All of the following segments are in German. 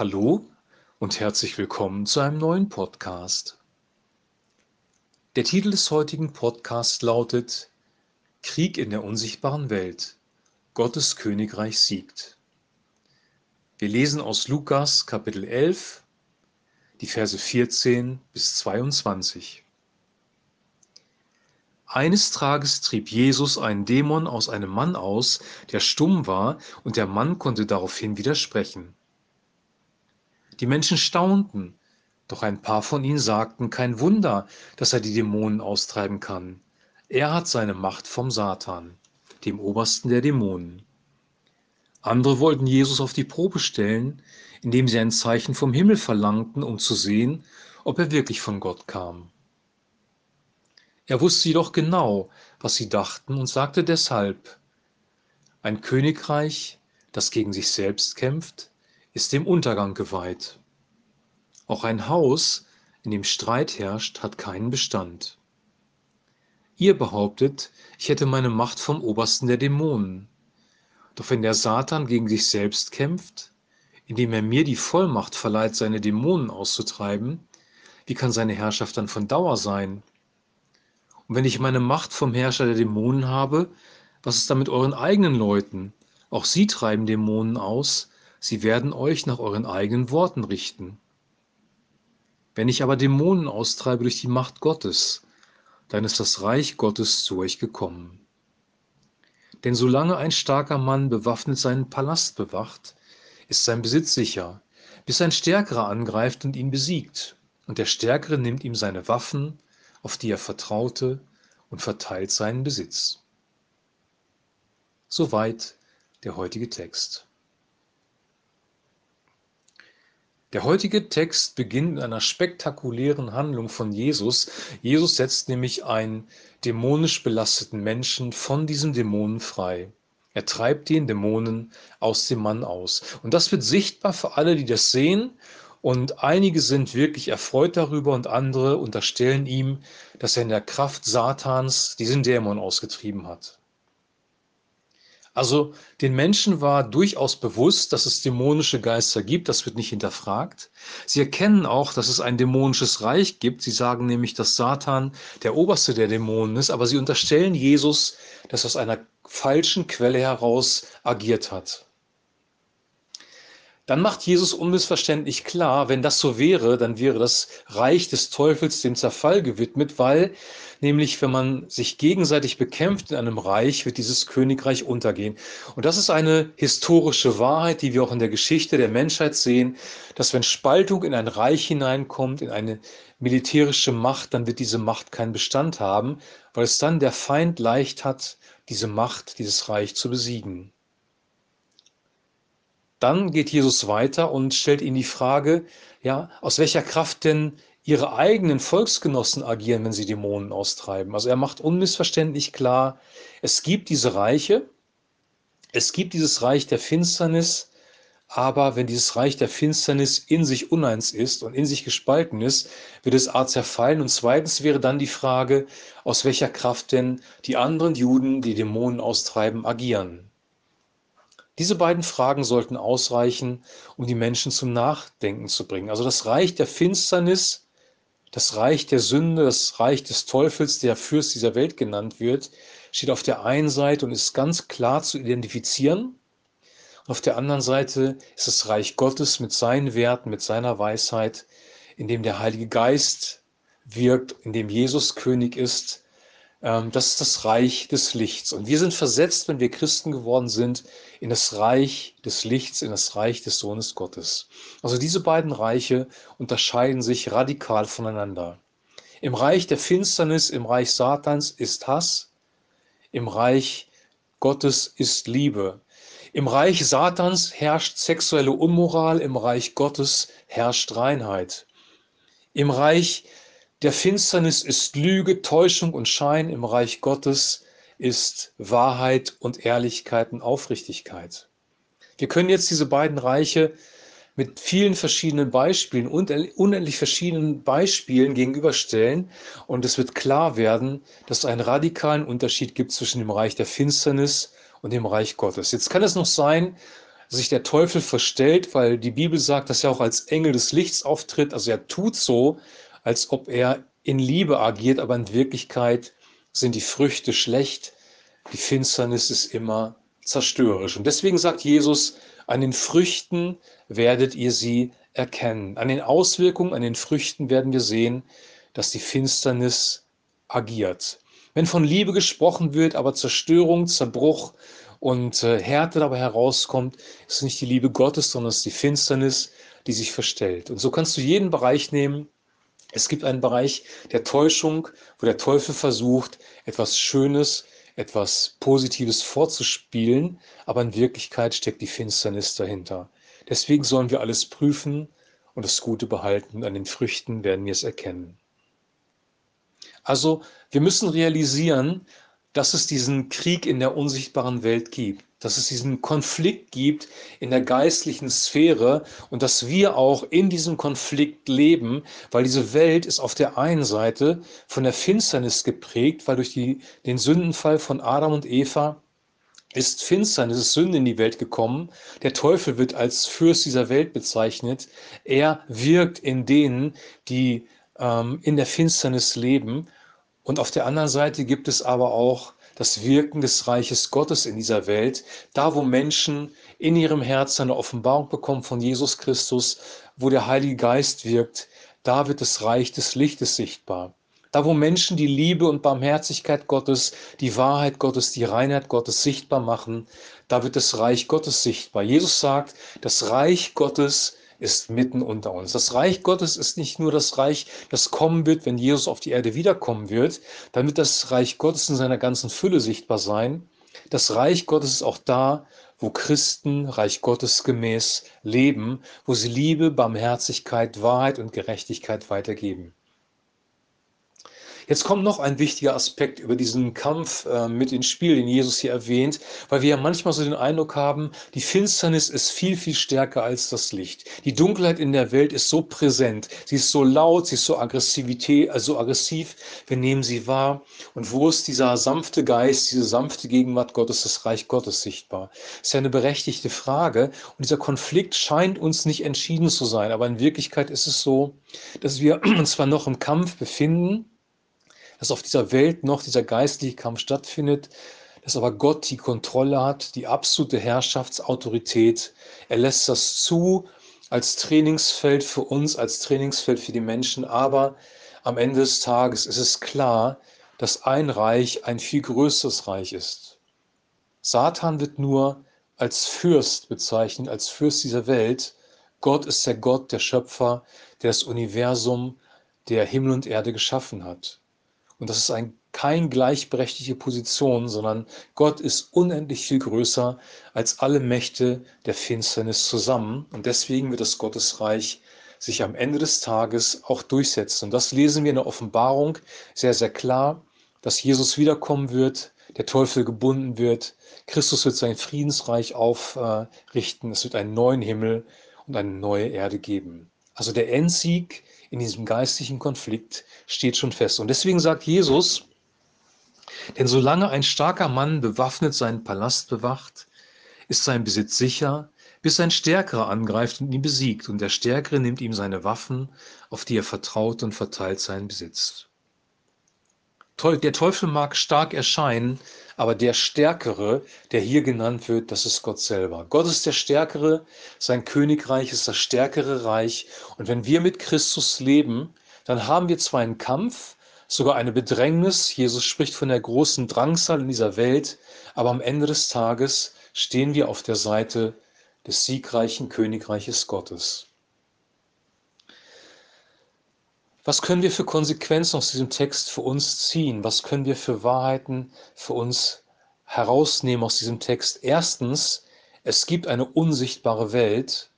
Hallo und herzlich willkommen zu einem neuen Podcast. Der Titel des heutigen Podcasts lautet Krieg in der unsichtbaren Welt. Gottes Königreich siegt. Wir lesen aus Lukas Kapitel 11, die Verse 14 bis 22. Eines Tages trieb Jesus einen Dämon aus einem Mann aus, der stumm war, und der Mann konnte daraufhin widersprechen. Die Menschen staunten, doch ein paar von ihnen sagten, kein Wunder, dass er die Dämonen austreiben kann. Er hat seine Macht vom Satan, dem obersten der Dämonen. Andere wollten Jesus auf die Probe stellen, indem sie ein Zeichen vom Himmel verlangten, um zu sehen, ob er wirklich von Gott kam. Er wusste jedoch genau, was sie dachten und sagte deshalb, ein Königreich, das gegen sich selbst kämpft, ist dem Untergang geweiht. Auch ein Haus, in dem Streit herrscht, hat keinen Bestand. Ihr behauptet, ich hätte meine Macht vom Obersten der Dämonen. Doch wenn der Satan gegen sich selbst kämpft, indem er mir die Vollmacht verleiht, seine Dämonen auszutreiben, wie kann seine Herrschaft dann von Dauer sein? Und wenn ich meine Macht vom Herrscher der Dämonen habe, was ist da mit euren eigenen Leuten? Auch sie treiben Dämonen aus, sie werden euch nach euren eigenen Worten richten. Wenn ich aber Dämonen austreibe durch die Macht Gottes, dann ist das Reich Gottes zu euch gekommen. Denn solange ein starker Mann bewaffnet seinen Palast bewacht, ist sein Besitz sicher, bis ein Stärkerer angreift und ihn besiegt, und der Stärkere nimmt ihm seine Waffen auf die er vertraute, und verteilt seinen Besitz. Soweit der heutige Text. Der heutige Text beginnt mit einer spektakulären Handlung von Jesus. Jesus setzt nämlich einen dämonisch belasteten Menschen von diesem Dämonen frei. Er treibt den Dämonen aus dem Mann aus. Und das wird sichtbar für alle, die das sehen und einige sind wirklich erfreut darüber und andere unterstellen ihm, dass er in der Kraft Satans diesen Dämon ausgetrieben hat. Also den Menschen war durchaus bewusst, dass es dämonische Geister gibt, das wird nicht hinterfragt. Sie erkennen auch, dass es ein dämonisches Reich gibt. Sie sagen nämlich, dass Satan der oberste der Dämonen ist, aber sie unterstellen Jesus, dass er aus einer falschen Quelle heraus agiert hat dann macht Jesus unmissverständlich klar, wenn das so wäre, dann wäre das Reich des Teufels dem Zerfall gewidmet, weil nämlich, wenn man sich gegenseitig bekämpft in einem Reich, wird dieses Königreich untergehen. Und das ist eine historische Wahrheit, die wir auch in der Geschichte der Menschheit sehen, dass wenn Spaltung in ein Reich hineinkommt, in eine militärische Macht, dann wird diese Macht keinen Bestand haben, weil es dann der Feind leicht hat, diese Macht, dieses Reich zu besiegen. Dann geht Jesus weiter und stellt ihnen die Frage, ja, aus welcher Kraft denn ihre eigenen Volksgenossen agieren, wenn sie Dämonen austreiben. Also er macht unmissverständlich klar, es gibt diese Reiche, es gibt dieses Reich der Finsternis, aber wenn dieses Reich der Finsternis in sich uneins ist und in sich gespalten ist, wird es A zerfallen. Und zweitens wäre dann die Frage, aus welcher Kraft denn die anderen Juden, die Dämonen austreiben, agieren. Diese beiden Fragen sollten ausreichen, um die Menschen zum Nachdenken zu bringen. Also das Reich der Finsternis, das Reich der Sünde, das Reich des Teufels, der Fürst dieser Welt genannt wird, steht auf der einen Seite und ist ganz klar zu identifizieren. Auf der anderen Seite ist das Reich Gottes mit seinen Werten, mit seiner Weisheit, in dem der Heilige Geist wirkt, in dem Jesus König ist das ist das Reich des Lichts. Und wir sind versetzt, wenn wir Christen geworden sind, in das Reich des Lichts, in das Reich des Sohnes Gottes. Also diese beiden Reiche unterscheiden sich radikal voneinander. Im Reich der Finsternis, im Reich Satans ist Hass, im Reich Gottes ist Liebe. Im Reich Satans herrscht sexuelle Unmoral, im Reich Gottes herrscht Reinheit. Im Reich der Finsternis ist Lüge, Täuschung und Schein, im Reich Gottes ist Wahrheit und Ehrlichkeit und Aufrichtigkeit. Wir können jetzt diese beiden Reiche mit vielen verschiedenen Beispielen, unendlich verschiedenen Beispielen gegenüberstellen und es wird klar werden, dass es einen radikalen Unterschied gibt zwischen dem Reich der Finsternis und dem Reich Gottes. Jetzt kann es noch sein, sich der Teufel verstellt, weil die Bibel sagt, dass er auch als Engel des Lichts auftritt. Also er tut so, als ob er in Liebe agiert, aber in Wirklichkeit sind die Früchte schlecht. Die Finsternis ist immer zerstörerisch. Und deswegen sagt Jesus, an den Früchten werdet ihr sie erkennen. An den Auswirkungen, an den Früchten werden wir sehen, dass die Finsternis agiert. Wenn von Liebe gesprochen wird, aber Zerstörung, Zerbruch und äh, Härte dabei herauskommt, ist nicht die Liebe Gottes, sondern es ist die Finsternis, die sich verstellt. Und so kannst du jeden Bereich nehmen. Es gibt einen Bereich der Täuschung, wo der Teufel versucht, etwas Schönes, etwas Positives vorzuspielen, aber in Wirklichkeit steckt die Finsternis dahinter. Deswegen sollen wir alles prüfen und das Gute behalten. An den Früchten werden wir es erkennen. Also wir müssen realisieren, dass es diesen Krieg in der unsichtbaren Welt gibt, dass es diesen Konflikt gibt in der geistlichen Sphäre und dass wir auch in diesem Konflikt leben, weil diese Welt ist auf der einen Seite von der Finsternis geprägt, weil durch die, den Sündenfall von Adam und Eva ist Finsternis, ist Sünde in die Welt gekommen. Der Teufel wird als Fürst dieser Welt bezeichnet. Er wirkt in denen, die ähm, in der Finsternis leben und auf der anderen Seite gibt es aber auch das Wirken des Reiches Gottes in dieser Welt, da wo Menschen in ihrem Herzen eine Offenbarung bekommen von Jesus Christus, wo der Heilige Geist wirkt, da wird das Reich des Lichtes sichtbar. Da wo Menschen die Liebe und Barmherzigkeit Gottes, die Wahrheit Gottes, die Reinheit Gottes sichtbar machen, da wird das Reich Gottes sichtbar. Jesus sagt, das Reich Gottes ist mitten unter uns. Das Reich Gottes ist nicht nur das Reich, das kommen wird, wenn Jesus auf die Erde wiederkommen wird. Dann wird das Reich Gottes in seiner ganzen Fülle sichtbar sein. Das Reich Gottes ist auch da, wo Christen Reich Gottes gemäß leben, wo sie Liebe, Barmherzigkeit, Wahrheit und Gerechtigkeit weitergeben. Jetzt kommt noch ein wichtiger Aspekt über diesen Kampf äh, mit ins Spiel, den Jesus hier erwähnt, weil wir ja manchmal so den Eindruck haben, die Finsternis ist viel, viel stärker als das Licht. Die Dunkelheit in der Welt ist so präsent, sie ist so laut, sie ist so Aggressivität, also aggressiv, wir nehmen sie wahr. Und wo ist dieser sanfte Geist, diese sanfte Gegenwart Gottes, das Reich Gottes sichtbar? Das ist ja eine berechtigte Frage. Und dieser Konflikt scheint uns nicht entschieden zu sein, aber in Wirklichkeit ist es so, dass wir uns zwar noch im Kampf befinden, dass auf dieser Welt noch dieser geistliche Kampf stattfindet, dass aber Gott die Kontrolle hat, die absolute Herrschaftsautorität. Er lässt das zu als Trainingsfeld für uns, als Trainingsfeld für die Menschen. Aber am Ende des Tages ist es klar, dass ein Reich ein viel größeres Reich ist. Satan wird nur als Fürst bezeichnet, als Fürst dieser Welt. Gott ist der Gott, der Schöpfer, der das Universum, der Himmel und Erde geschaffen hat. Und das ist ein, kein gleichberechtigte Position, sondern Gott ist unendlich viel größer als alle Mächte der Finsternis zusammen. Und deswegen wird das Gottesreich sich am Ende des Tages auch durchsetzen. Und das lesen wir in der Offenbarung sehr, sehr klar, dass Jesus wiederkommen wird, der Teufel gebunden wird, Christus wird sein Friedensreich aufrichten, es wird einen neuen Himmel und eine neue Erde geben. Also der Endsieg in diesem geistlichen Konflikt steht schon fest. Und deswegen sagt Jesus, denn solange ein starker Mann bewaffnet seinen Palast bewacht, ist sein Besitz sicher, bis ein Stärkerer angreift und ihn besiegt, und der Stärkere nimmt ihm seine Waffen, auf die er vertraut und verteilt seinen Besitz. Der Teufel mag stark erscheinen, aber der Stärkere, der hier genannt wird, das ist Gott selber. Gott ist der Stärkere, sein Königreich ist das stärkere Reich. Und wenn wir mit Christus leben, dann haben wir zwar einen Kampf, sogar eine Bedrängnis. Jesus spricht von der großen Drangsal in dieser Welt, aber am Ende des Tages stehen wir auf der Seite des siegreichen Königreiches Gottes. Was können wir für Konsequenzen aus diesem Text für uns ziehen? Was können wir für Wahrheiten für uns herausnehmen aus diesem Text? Erstens, es gibt eine unsichtbare Welt,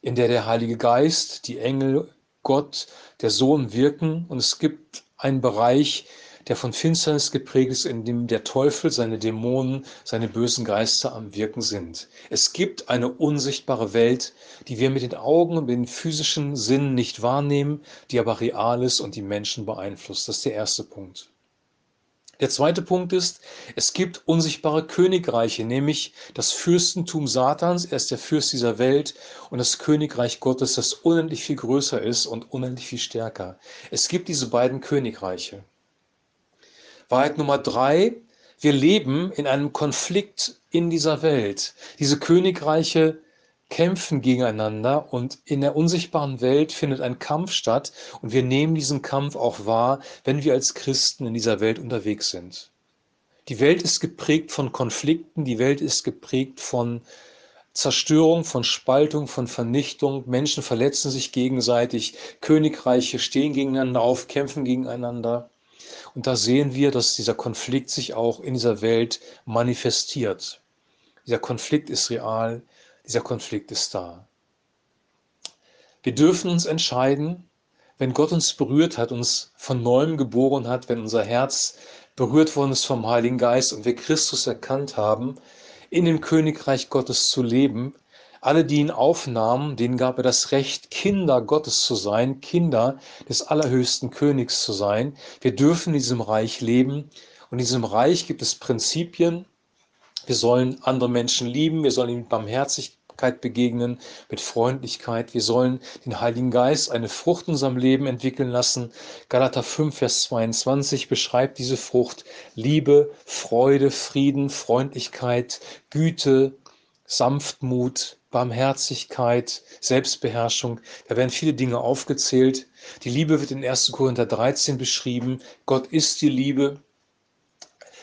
in der der Heilige Geist, die Engel, Gott, der Sohn wirken und es gibt einen Bereich, der von Finsternis geprägt ist, in dem der Teufel, seine Dämonen, seine bösen Geister am Wirken sind. Es gibt eine unsichtbare Welt, die wir mit den Augen und mit den physischen Sinnen nicht wahrnehmen, die aber real ist und die Menschen beeinflusst. Das ist der erste Punkt. Der zweite Punkt ist, es gibt unsichtbare Königreiche, nämlich das Fürstentum Satans, er ist der Fürst dieser Welt, und das Königreich Gottes, das unendlich viel größer ist und unendlich viel stärker. Es gibt diese beiden Königreiche. Wahrheit Nummer drei, wir leben in einem Konflikt in dieser Welt. Diese Königreiche kämpfen gegeneinander und in der unsichtbaren Welt findet ein Kampf statt und wir nehmen diesen Kampf auch wahr, wenn wir als Christen in dieser Welt unterwegs sind. Die Welt ist geprägt von Konflikten, die Welt ist geprägt von Zerstörung, von Spaltung, von Vernichtung. Menschen verletzen sich gegenseitig, Königreiche stehen gegeneinander auf, kämpfen gegeneinander. Und da sehen wir, dass dieser Konflikt sich auch in dieser Welt manifestiert. Dieser Konflikt ist real, dieser Konflikt ist da. Wir dürfen uns entscheiden, wenn Gott uns berührt hat, uns von neuem geboren hat, wenn unser Herz berührt worden ist vom Heiligen Geist und wir Christus erkannt haben, in dem Königreich Gottes zu leben. Alle, die ihn aufnahmen, denen gab er das Recht, Kinder Gottes zu sein, Kinder des allerhöchsten Königs zu sein. Wir dürfen in diesem Reich leben und in diesem Reich gibt es Prinzipien, wir sollen andere Menschen lieben, wir sollen ihnen mit Barmherzigkeit begegnen, mit Freundlichkeit. Wir sollen den Heiligen Geist eine Frucht in unserem Leben entwickeln lassen. Galater 5, Vers 22 beschreibt diese Frucht Liebe, Freude, Frieden, Freundlichkeit, Güte, Sanftmut, Barmherzigkeit, Selbstbeherrschung. Da werden viele Dinge aufgezählt. Die Liebe wird in 1. Korinther 13 beschrieben. Gott ist die Liebe.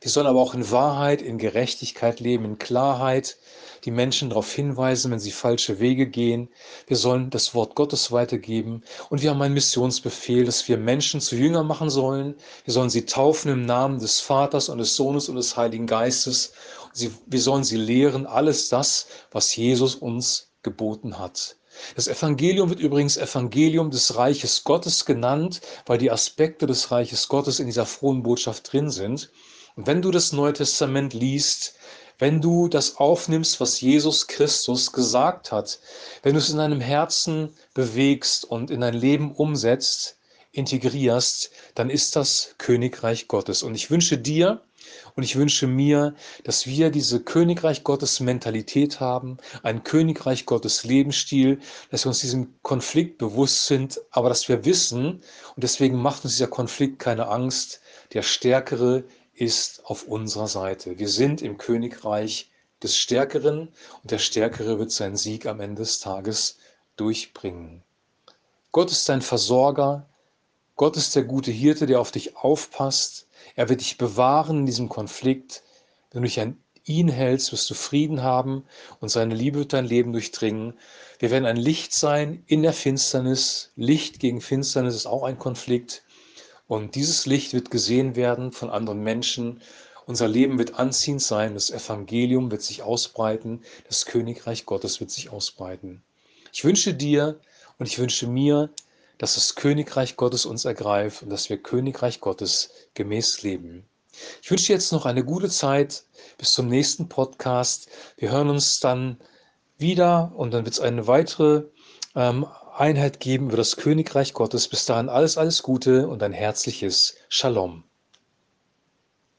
Wir sollen aber auch in Wahrheit, in Gerechtigkeit leben, in Klarheit, die Menschen darauf hinweisen, wenn sie falsche Wege gehen. Wir sollen das Wort Gottes weitergeben. Und wir haben einen Missionsbefehl, dass wir Menschen zu Jünger machen sollen. Wir sollen sie taufen im Namen des Vaters und des Sohnes und des Heiligen Geistes. Sie, wir sollen sie lehren, alles das, was Jesus uns geboten hat. Das Evangelium wird übrigens Evangelium des Reiches Gottes genannt, weil die Aspekte des Reiches Gottes in dieser frohen Botschaft drin sind. Und wenn du das Neue Testament liest, wenn du das aufnimmst, was Jesus Christus gesagt hat, wenn du es in deinem Herzen bewegst und in dein Leben umsetzt, integrierst, dann ist das Königreich Gottes. Und ich wünsche dir und ich wünsche mir, dass wir diese Königreich Gottes Mentalität haben, einen Königreich Gottes Lebensstil, dass wir uns diesem Konflikt bewusst sind, aber dass wir wissen, und deswegen macht uns dieser Konflikt keine Angst, der Stärkere ist auf unserer Seite. Wir sind im Königreich des Stärkeren und der Stärkere wird seinen Sieg am Ende des Tages durchbringen. Gott ist dein Versorger. Gott ist der gute Hirte, der auf dich aufpasst. Er wird dich bewahren in diesem Konflikt. Wenn du dich an ihn hältst, wirst du Frieden haben und seine Liebe wird dein Leben durchdringen. Wir werden ein Licht sein in der Finsternis. Licht gegen Finsternis ist auch ein Konflikt. Und dieses Licht wird gesehen werden von anderen Menschen. Unser Leben wird anziehend sein, das Evangelium wird sich ausbreiten, das Königreich Gottes wird sich ausbreiten. Ich wünsche dir und ich wünsche mir, dass das Königreich Gottes uns ergreift und dass wir Königreich Gottes gemäß leben. Ich wünsche jetzt noch eine gute Zeit bis zum nächsten Podcast. Wir hören uns dann wieder und dann wird es eine weitere ähm, Einheit geben über das Königreich Gottes. Bis dahin alles, alles Gute und ein herzliches Shalom.